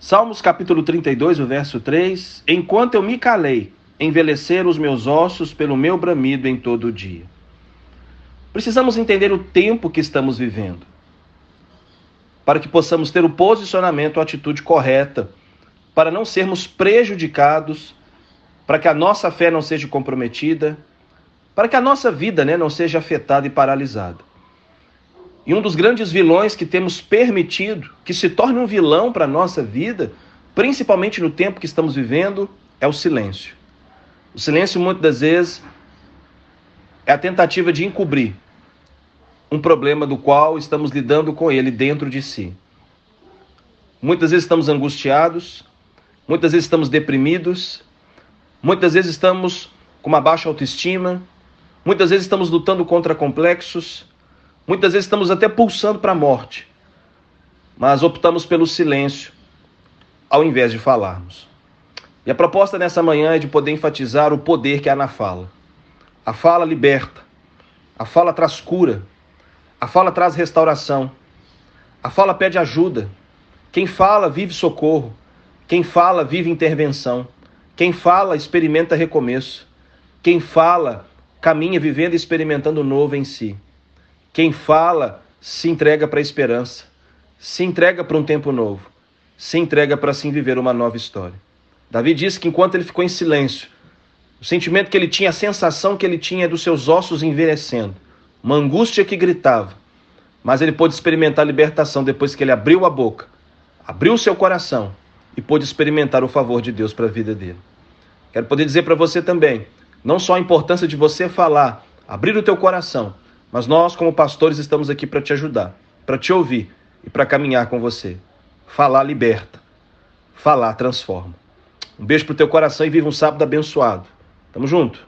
Salmos capítulo 32, o verso 3: Enquanto eu me calei, envelheceram os meus ossos pelo meu bramido em todo o dia. Precisamos entender o tempo que estamos vivendo, para que possamos ter o posicionamento, a atitude correta, para não sermos prejudicados, para que a nossa fé não seja comprometida, para que a nossa vida né, não seja afetada e paralisada. E um dos grandes vilões que temos permitido que se torne um vilão para a nossa vida, principalmente no tempo que estamos vivendo, é o silêncio. O silêncio, muitas das vezes, é a tentativa de encobrir um problema do qual estamos lidando com ele dentro de si. Muitas vezes estamos angustiados, muitas vezes estamos deprimidos, muitas vezes estamos com uma baixa autoestima, muitas vezes estamos lutando contra complexos, Muitas vezes estamos até pulsando para a morte, mas optamos pelo silêncio ao invés de falarmos. E a proposta nessa manhã é de poder enfatizar o poder que há na fala. A fala liberta, a fala traz cura, a fala traz restauração, a fala pede ajuda. Quem fala vive socorro, quem fala vive intervenção, quem fala experimenta recomeço, quem fala caminha vivendo e experimentando o novo em si. Quem fala se entrega para a esperança, se entrega para um tempo novo, se entrega para assim viver uma nova história. Davi disse que enquanto ele ficou em silêncio, o sentimento que ele tinha, a sensação que ele tinha é dos seus ossos envelhecendo, uma angústia que gritava. Mas ele pôde experimentar a libertação depois que ele abriu a boca, abriu o seu coração e pôde experimentar o favor de Deus para a vida dele. Quero poder dizer para você também, não só a importância de você falar, abrir o teu coração, mas nós, como pastores, estamos aqui para te ajudar, para te ouvir e para caminhar com você. Falar liberta. Falar transforma. Um beijo pro teu coração e viva um sábado abençoado. Tamo junto.